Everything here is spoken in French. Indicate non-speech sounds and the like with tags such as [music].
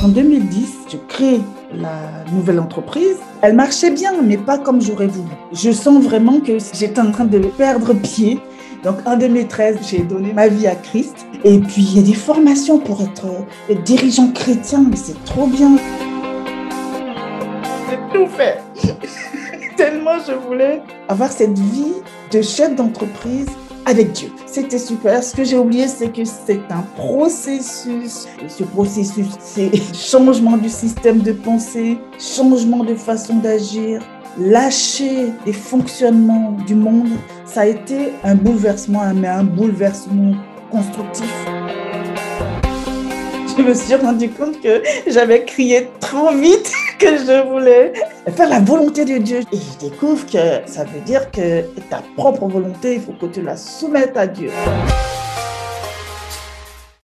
En 2010, je crée la nouvelle entreprise. Elle marchait bien, mais pas comme j'aurais voulu. Je sens vraiment que j'étais en train de perdre pied. Donc en 2013, j'ai donné ma vie à Christ. Et puis il y a des formations pour être dirigeant chrétien, mais c'est trop bien. J'ai tout fait. [laughs] Tellement je voulais avoir cette vie de chef d'entreprise avec Dieu. C'était super. Ce que j'ai oublié, c'est que c'est un processus. Ce processus, c'est changement du système de pensée, changement de façon d'agir, lâcher les fonctionnements du monde. Ça a été un bouleversement, mais un bouleversement constructif je me suis rendu compte que j'avais crié trop vite que je voulais faire la volonté de Dieu. Et je découvre que ça veut dire que ta propre volonté, il faut que tu la soumettes à Dieu.